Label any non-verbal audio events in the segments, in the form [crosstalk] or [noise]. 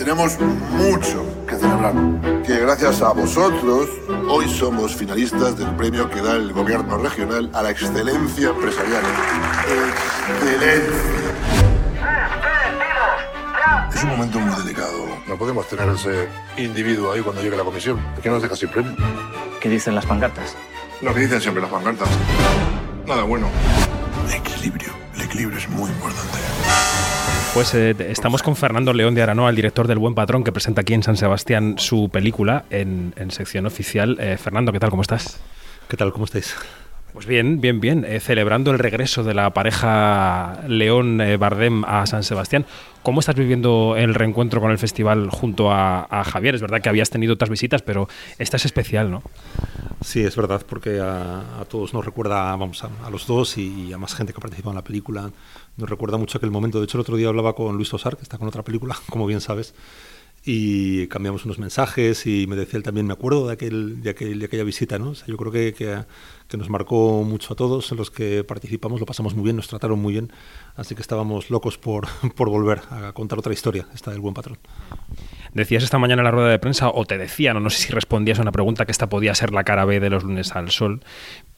tenemos mucho que celebrar. Que gracias a vosotros, hoy somos finalistas del premio que da el gobierno regional a la excelencia empresarial. ¡Excelencia! Es un momento muy delicado. No podemos tener ese individuo ahí cuando llegue la comisión. ¿Por qué nos deja sin premio? ¿Qué dicen las pancartas? Lo que dicen siempre las pancartas. Nada bueno. Equilibrio. El equilibrio es muy importante. Pues eh, estamos con Fernando León de Aranoa, el director del Buen Patrón, que presenta aquí en San Sebastián su película en, en sección oficial. Eh, Fernando, ¿qué tal? ¿Cómo estás? ¿Qué tal? ¿Cómo estáis? Pues bien, bien, bien. Eh, celebrando el regreso de la pareja León-Bardem a San Sebastián. ¿Cómo estás viviendo el reencuentro con el festival junto a, a, Javier? Es verdad que habías tenido otras visitas, pero esta es especial, ¿no? Sí, es verdad, porque a, a todos nos recuerda, vamos, a, a, los dos y a más gente que ha participado en la película. Nos recuerda mucho aquel momento. De hecho, el otro día hablaba con Luis Tosar, que está con otra película, [laughs] como bien sabes, y cambiamos unos mensajes y me decía él también, me acuerdo de, aquel, de, aquel, de aquella visita, ¿no? O sea, yo creo que, que, que, nos marcó mucho a todos, los que participamos, lo pasamos muy bien, nos trataron muy bien, así que estábamos locos por, [laughs] por volver a contar otra historia, esta del buen patrón. Decías esta mañana en la rueda de prensa, o te decían, o no sé si respondías a una pregunta, que esta podía ser la cara B de los lunes al sol,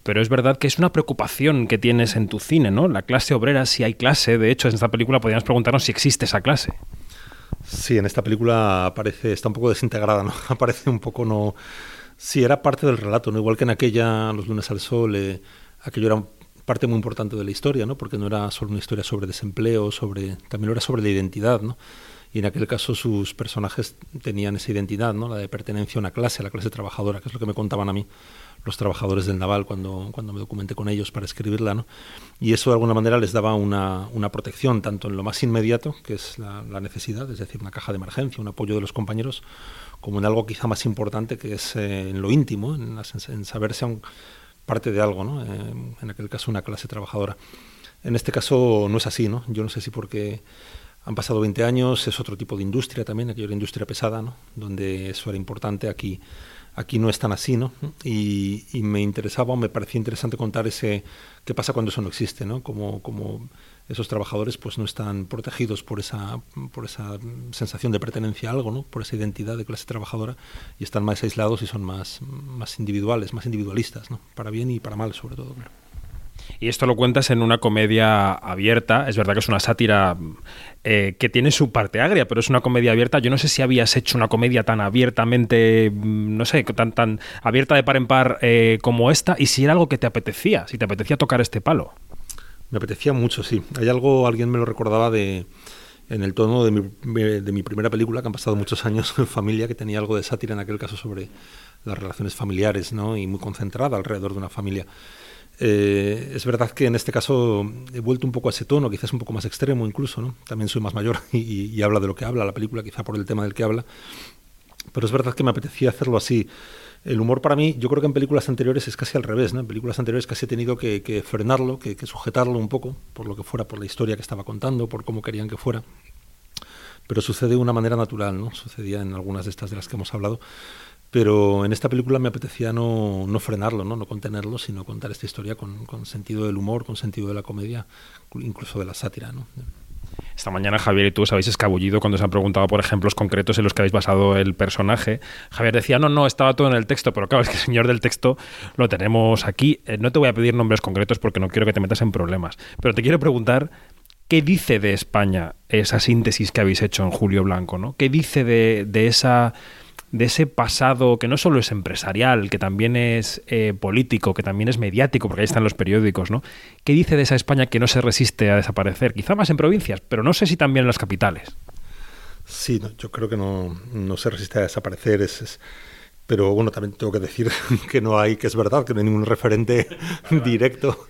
pero es verdad que es una preocupación que tienes en tu cine, ¿no? La clase obrera, si hay clase, de hecho en esta película podríamos preguntarnos si existe esa clase. Sí, en esta película aparece, está un poco desintegrada, [laughs] ¿no? Aparece un poco, no... Sí, era parte del relato, ¿no? Igual que en aquella, Los lunes al sol, eh, aquello era parte muy importante de la historia, ¿no? Porque no era solo una historia sobre desempleo, sobre... También era sobre la identidad, ¿no? Y en aquel caso sus personajes tenían esa identidad, ¿no? La de pertenencia a una clase, a la clase trabajadora, que es lo que me contaban a mí los trabajadores del naval cuando, cuando me documenté con ellos para escribirla, ¿no? Y eso de alguna manera les daba una, una protección, tanto en lo más inmediato, que es la, la, necesidad, es decir, una caja de emergencia, un apoyo de los compañeros, como en algo quizá más importante, que es eh, en lo íntimo, en, en saberse un, parte de algo, ¿no? Eh, en aquel caso una clase trabajadora. En este caso no es así, ¿no? Yo no sé si porque han pasado 20 años, es otro tipo de industria también, aquello era industria pesada, ¿no? Donde eso era importante, aquí aquí no es tan así, ¿no? Y, me interesaba, me parecía interesante contar ese qué pasa cuando eso no existe, ¿no? Como, como esos trabajadores pues no están protegidos por esa, por esa sensación de pertenencia a algo, ¿no? Por esa identidad de clase trabajadora y están más aislados y son más, más individuales, más individualistas, ¿no? Para bien y para mal, sobre todo. Y esto lo cuentas en una comedia abierta. Es verdad que es una sátira eh, que tiene su parte agria, pero es una comedia abierta. Yo no sé si habías hecho una comedia tan abiertamente, no sé, tan, tan abierta de par en par eh, como esta, y si era algo que te apetecía, si te apetecía tocar este palo. Me apetecía mucho, sí. Hay algo, alguien me lo recordaba de en el tono de mi, de mi primera película, que han pasado muchos años en familia, que tenía algo de sátira en aquel caso sobre las relaciones familiares, ¿no? Y muy concentrada alrededor de una familia. Eh, es verdad que en este caso he vuelto un poco a ese tono, quizás un poco más extremo incluso, ¿no? También soy más mayor [laughs] y, habla de lo que habla la película, quizá por el tema del que habla. Pero es verdad que me apetecía hacerlo así. El humor para mí, yo creo que en películas anteriores es casi al revés, ¿no? En películas anteriores casi he tenido que, que frenarlo, que, que sujetarlo un poco, por lo que fuera, por la historia que estaba contando, por cómo querían que fuera. Pero sucede de una manera natural, ¿no? Sucedía en algunas de estas de las que hemos hablado pero en esta película me apetecía no, no frenarlo, ¿no? no contenerlo, sino contar esta historia con, sentido del humor, con sentido de la comedia, incluso de la sátira. ¿no? Esta mañana Javier y tú os habéis escabullido cuando se han preguntado por ejemplos concretos en los que habéis basado el personaje. Javier decía, no, no, estaba todo en el texto, pero claro, es que el señor del texto lo tenemos aquí. Eh, no te voy a pedir nombres concretos porque no quiero que te metas en problemas, pero te quiero preguntar ¿qué dice de España esa síntesis que habéis hecho en Julio Blanco? ¿no? ¿Qué dice de, de esa de ese pasado que no solo es empresarial, que también es eh, político, que también es mediático, porque ahí están los periódicos, ¿no? ¿Qué dice de esa España que no se resiste a desaparecer? Quizá más en provincias, pero no sé si también en las capitales. Sí, yo creo que no, no, se resiste a desaparecer. Es, es, pero bueno, también tengo que decir [laughs] que no hay, que es verdad, que no hay ningún referente [laughs] directo.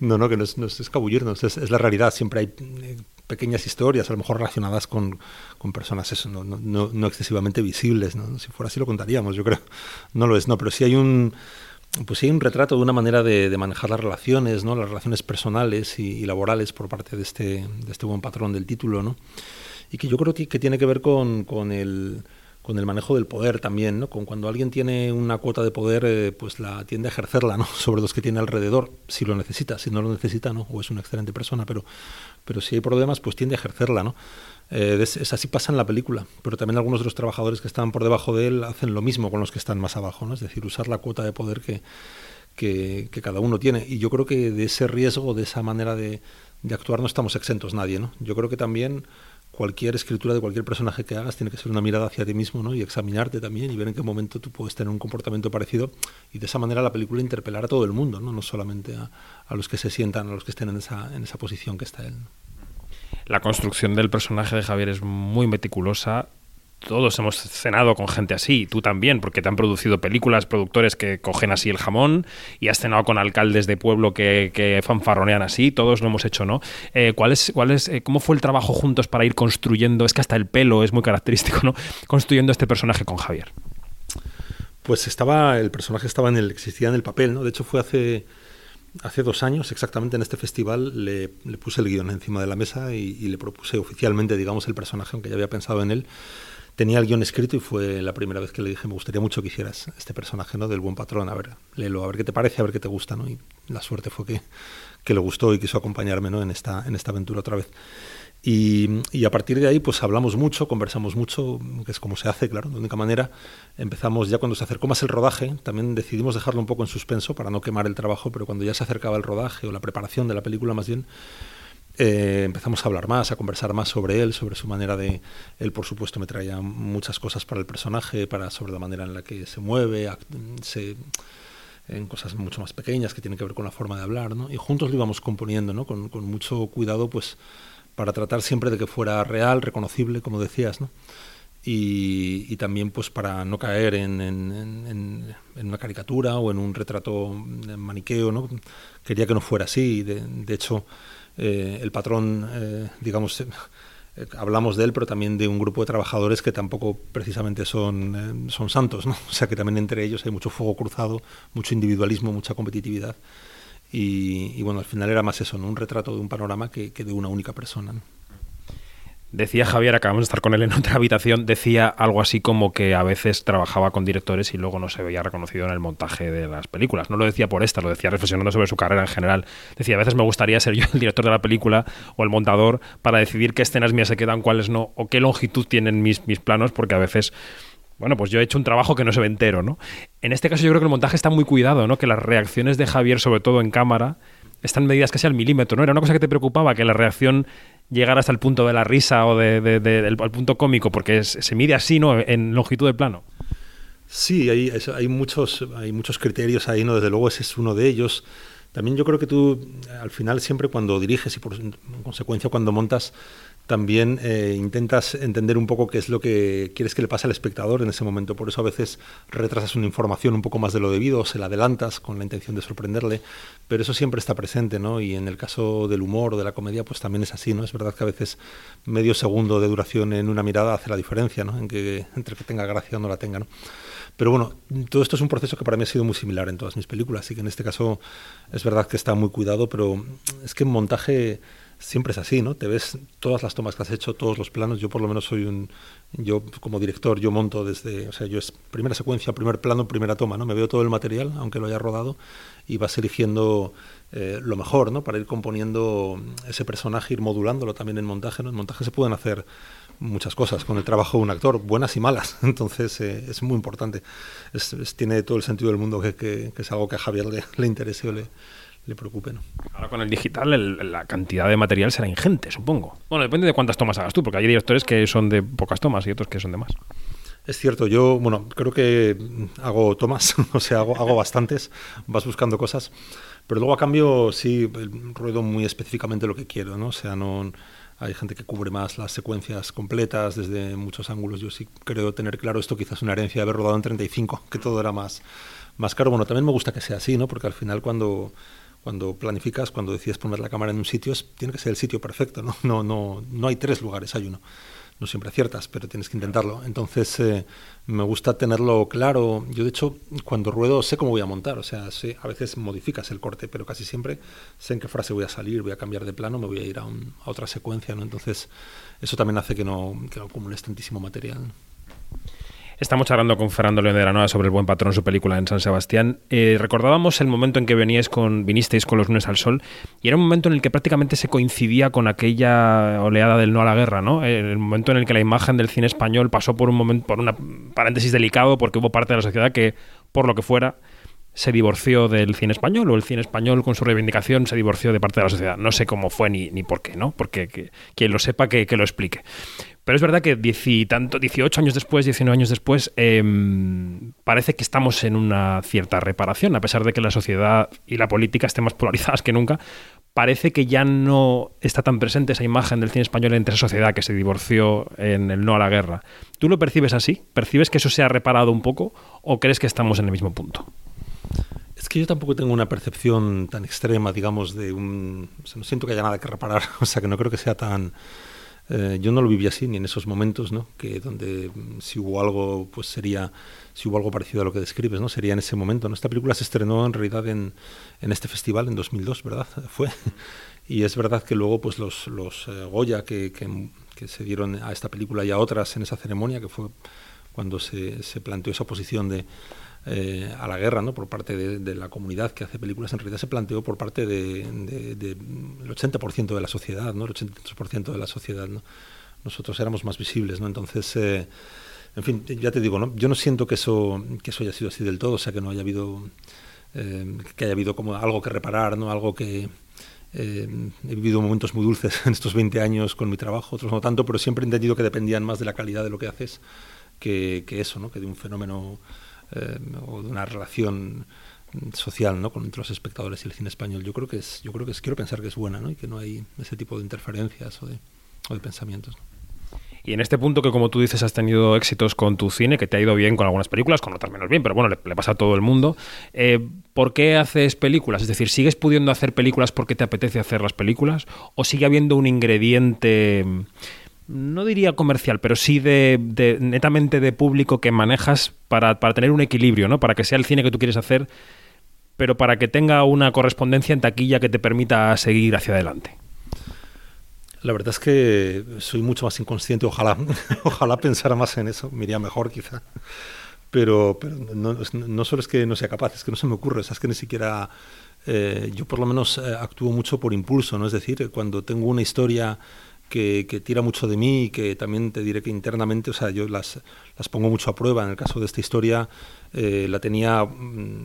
No, no, que no es, no es escabullirnos, es, es la realidad. Siempre hay eh, pequeñas historias, a lo mejor relacionadas con, con personas eso, no, no, no, excesivamente visibles. ¿no? Si fuera así lo contaríamos, yo creo. No lo es, no, pero sí hay un, pues sí hay un retrato de una manera de, manejar las relaciones, ¿no? las relaciones personales y, y, laborales por parte de este, de este buen patrón del título, ¿no? y que yo creo que, que tiene que ver con, con el con el manejo del poder también, ¿no? Con cuando alguien tiene una cuota de poder, eh, pues la tiende a ejercerla, ¿no? [laughs] Sobre los que tiene alrededor, si lo necesita, si no lo necesita, ¿no? O es una excelente persona, pero, pero si hay problemas, pues tiende a ejercerla, ¿no? Eh, es, así pasa en la película, pero también algunos de los trabajadores que están por debajo de él hacen lo mismo con los que están más abajo, ¿no? es decir, usar la cuota de poder que, que, cada uno tiene. Y yo creo que de ese riesgo, de esa manera de, de actuar, no estamos exentos nadie. ¿no? Yo creo que también cualquier escritura de cualquier personaje que hagas tiene que ser una mirada hacia ti mismo ¿no? y examinarte también y ver en qué momento tú puedes tener un comportamiento parecido y de esa manera la película interpelar a todo el mundo, no, no solamente a, a los que se sientan, a los que estén en esa, en esa posición que está él. La construcción del personaje de Javier es muy meticulosa. Todos hemos cenado con gente así, tú también, porque te han producido películas, productores que cogen así el jamón, y has cenado con alcaldes de pueblo que, fanfarronean así, todos lo hemos hecho, ¿no? Eh, ¿cuál es, cuál es, eh, ¿Cómo fue el trabajo juntos para ir construyendo, es que hasta el pelo es muy característico, ¿no? Construyendo este personaje con Javier. Pues estaba, el personaje estaba en el, existía en el papel, ¿no? De hecho fue hace hace dos años, exactamente en este festival, le, puse el guion encima de la mesa y, le propuse oficialmente, digamos, el personaje, aunque ya había pensado en él. Tenía el guion escrito y fue la primera vez que le dije, me gustaría mucho que hicieras este personaje, ¿no? Del buen patrón, a ver, léelo, a ver qué te parece, a ver qué te gusta, ¿no? Y la suerte fue que, que le gustó y quiso acompañarme, ¿no? En esta, en esta aventura otra vez. Y, a partir de ahí, pues hablamos mucho, conversamos mucho, que es como se hace, claro, de única manera. Empezamos ya cuando se acercó más el rodaje, también decidimos dejarlo un poco en suspenso para no quemar el trabajo, pero cuando ya se acercaba el rodaje o la preparación de la película más bien, eh, empezamos a hablar más, a conversar más sobre él, sobre su manera de... Él, por supuesto, me traía muchas cosas para el personaje, para sobre la manera en la que se mueve, se, en cosas mucho más pequeñas que tienen que ver con la forma de hablar, ¿no? Y juntos lo íbamos componiendo, ¿no? Con, mucho cuidado, pues para tratar siempre de que fuera real, reconocible, como decías, ¿no? Y, también pues para no caer en, una caricatura o en un retrato maniqueo, ¿no? Quería que no fuera así. De hecho, eh, el patrón, eh, digamos, eh, hablamos de él, pero también de un grupo de trabajadores que tampoco precisamente son, son santos, ¿no? [laughs] O sea que también entre ellos hay mucho fuego cruzado, mucho individualismo, mucha competitividad. Y, bueno, al final era más eso, ¿no? un retrato de un panorama que, de una única persona. Decía Javier, acabamos de estar con él en otra habitación, decía algo así como que a veces trabajaba con directores y luego no se veía reconocido en el montaje de las películas. No lo decía por esta, lo decía reflexionando sobre su carrera en general. Decía, a veces me gustaría ser yo el director de la película o el montador para decidir qué escenas mías se quedan, cuáles no, o qué longitud tienen mis, mis planos, porque a veces bueno, pues yo he hecho un trabajo que no se ve entero, ¿no? En este caso yo creo que el montaje está muy cuidado, ¿no? Que las reacciones de Javier, sobre todo en cámara, están medidas casi al milímetro, ¿no? Era una cosa que te preocupaba, que la reacción llegara hasta el punto de la risa o del punto cómico, porque se mide así, ¿no? En longitud de plano. Sí, hay, hay, muchos, hay muchos criterios ahí, ¿no? Desde luego ese es uno de ellos. También yo creo que tú, al final, siempre cuando diriges y por consecuencia cuando montas, también eh, intentas entender un poco qué es lo que quieres que le pase al espectador en ese momento. Por eso a veces retrasas una información un poco más de lo debido o se la adelantas con la intención de sorprenderle, pero eso siempre está presente, ¿no? Y en el caso del humor o de la comedia, pues también es así, ¿no? Es verdad que a veces medio segundo de duración en una mirada hace la diferencia, ¿no? En que, entre que tenga gracia o no la tenga, ¿no? Pero bueno, todo esto es un proceso que para mí ha sido muy similar en todas mis películas, así que en este caso es verdad que está muy cuidado, pero es que en montaje siempre es así, ¿no? Te ves todas las tomas que has hecho, todos los planos. Yo por lo menos soy un, yo como director, yo monto desde, o sea, yo es primera secuencia, primer plano, primera toma, ¿no? Me veo todo el material, aunque lo haya rodado, y vas eligiendo eh, lo mejor, ¿no? Para ir componiendo ese personaje, ir modulándolo también en montaje, ¿no? En montaje se pueden hacer muchas cosas con el trabajo de un actor, buenas y malas. [laughs] Entonces eh, es muy importante. Es, tiene todo el sentido del mundo que, que, es algo que a Javier le, le interese o le, le preocupe. Ahora con el digital la cantidad de material será ingente, supongo. Bueno, depende de cuántas tomas hagas tú, porque hay directores que son de pocas tomas y otros que son de más. Es cierto, yo, bueno, creo que hago tomas, [laughs] o sea, hago, hago bastantes, vas buscando cosas, pero luego a cambio sí ruedo muy específicamente lo que quiero, ¿no? O sea, no hay gente que cubre más las secuencias completas desde muchos ángulos. Yo sí creo tener claro esto, quizás una herencia de haber rodado en 35, que todo era más, más caro. Bueno, también me gusta que sea así, ¿no? Porque al final cuando cuando planificas, cuando decides poner la cámara en un sitio, tiene que ser el sitio perfecto, ¿no? No, no, no hay tres lugares, hay uno. No siempre aciertas, pero tienes que intentarlo. Entonces, eh, me gusta tenerlo claro. Yo, de hecho, cuando ruedo sé cómo voy a montar. O sea, sé, a veces modificas el corte, pero casi siempre sé en qué frase voy a salir, voy a cambiar de plano, me voy a ir a, a otra secuencia. ¿no? Entonces, eso también hace que no, que no acumules tantísimo material. Estamos charlando con Fernando León de Nueva sobre el buen patrón, su película en San Sebastián. Eh, recordábamos el momento en que veníais vinisteis con los lunes al sol y era un momento en el que prácticamente se coincidía con aquella oleada del no a la guerra, ¿no? El momento en el que la imagen del cine español pasó por un momento, por una paréntesis delicado porque hubo parte de la sociedad que, por lo que fuera, se divorció del cine español o el cine español con su reivindicación se divorció de parte de la sociedad. No sé cómo fue ni, ni por qué, ¿no? Porque quien lo sepa que, que, lo explique. Pero es verdad que tanto, 18 años después, 19 años después, eh, parece que estamos en una cierta reparación, a pesar de que la sociedad y la política estén más polarizadas que nunca. Parece que ya no está tan presente esa imagen del cine español entre esa sociedad que se divorció en el no a la guerra. ¿Tú lo percibes así? ¿Percibes que eso se ha reparado un poco o crees que estamos en el mismo punto? Es que yo tampoco tengo una percepción tan extrema, digamos, de un... O sea, no siento que haya nada que reparar, [laughs] o sea, que no creo que sea tan... Eh, yo no lo viví así, ni en esos momentos, ¿no? Que donde mm, si hubo algo, pues sería... Si hubo algo parecido a lo que describes, ¿no? Sería en ese momento, ¿no? Esta película se estrenó en realidad en, en este festival en 2002, ¿verdad? [laughs] Fue. Y es verdad que luego, pues los, los eh, Goya que, que, que se dieron a esta película y a otras en esa ceremonia, que fue cuando se, se planteó esa posición de eh, a la guerra ¿no? por parte de, la comunidad que hace películas, en realidad se planteó por parte del de, de, de, 80% de la sociedad, ¿no? el 83% de la sociedad. ¿no? Nosotros éramos más visibles, ¿no? entonces, eh, en fin, ya te digo, ¿no? yo no siento que eso, que eso haya sido así del todo, o sea, que no haya habido, eh, que haya habido como algo que reparar, ¿no? algo que... Eh, he vivido momentos muy dulces [laughs] en estos 20 años con mi trabajo, otros no tanto, pero siempre he entendido que dependían más de la calidad de lo que haces que, que eso, ¿no? que de un fenómeno eh, o de una relación social ¿no? con entre los espectadores y el cine español. Yo creo que es, yo creo que es, quiero pensar que es buena, ¿no? Y que no hay ese tipo de interferencias o de, o de pensamientos. Y en este punto que, como tú dices, has tenido éxitos con tu cine, que te ha ido bien con algunas películas, con otras menos bien, pero bueno, le, le pasa a todo el mundo. Eh, ¿Por qué haces películas? Es decir, ¿sigues pudiendo hacer películas porque te apetece hacer las películas? ¿O sigue habiendo un ingrediente no diría comercial, pero sí de, netamente de público que manejas para, para, tener un equilibrio, ¿no? Para que sea el cine que tú quieres hacer, pero para que tenga una correspondencia en taquilla que te permita seguir hacia adelante. La verdad es que soy mucho más inconsciente, ojalá, [laughs] ojalá pensara más en eso, me mejor quizá. Pero, pero no, no, solo es que no sea capaz, es que no se me ocurre, es que ni siquiera eh, yo por lo menos eh, actúo mucho por impulso, ¿no? Es decir, cuando tengo una historia que, tira mucho de mí y que también te diré que internamente, o sea, yo las, las pongo mucho a prueba. En el caso de esta historia, eh, la tenía,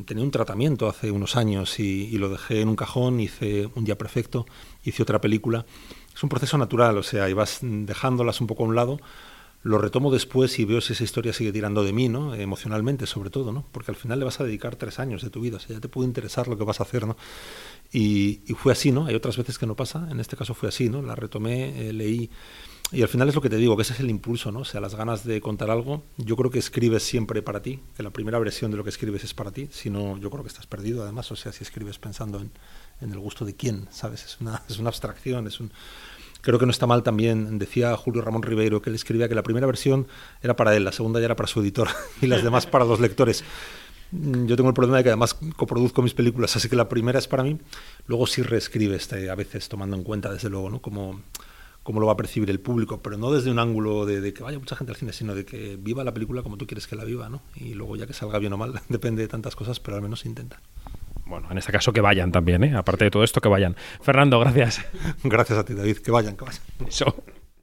tenía un tratamiento hace unos años y, y, lo dejé en un cajón, hice un día perfecto, hice otra película. Es un proceso natural, o sea, y vas dejándolas un poco a un lado, lo retomo después y veo si esa historia sigue tirando de mí, ¿no? Emocionalmente, sobre todo, ¿no? Porque al final le vas a dedicar tres años de tu vida, o sea, ya te puede interesar lo que vas a hacer, ¿no? Y, y, fue así, ¿no? Hay otras veces que no pasa, en este caso fue así, ¿no? La retomé, eh, leí. Y al final es lo que te digo, que ese es el impulso, ¿no? O sea, las ganas de contar algo. Yo creo que escribes siempre para ti, que la primera versión de lo que escribes es para ti. Si no, yo creo que estás perdido, además. O sea, si escribes pensando en, en el gusto de quién, ¿sabes? Es una, [laughs] es una abstracción, es un. Creo que no está mal también, decía Julio Ramón Ribeiro, que él escribía que la primera versión era para él, la segunda ya era para su editor [laughs] y las demás para los lectores. Yo tengo el problema de que además coproduzco mis películas, así que la primera es para mí. Luego sí reescribe este, a veces tomando en cuenta, desde luego, ¿no? Cómo, cómo lo va a percibir el público, pero no desde un ángulo de, de, que vaya mucha gente al cine, sino de que viva la película como tú quieres que la viva, ¿no? Y luego ya que salga bien o mal, [laughs] depende de tantas cosas, pero al menos se intenta. Bueno, en este caso que vayan también, ¿eh? Aparte de todo esto, que vayan. Fernando, gracias. [laughs] Gracias a ti, David. Que vayan, que vayan. Eso.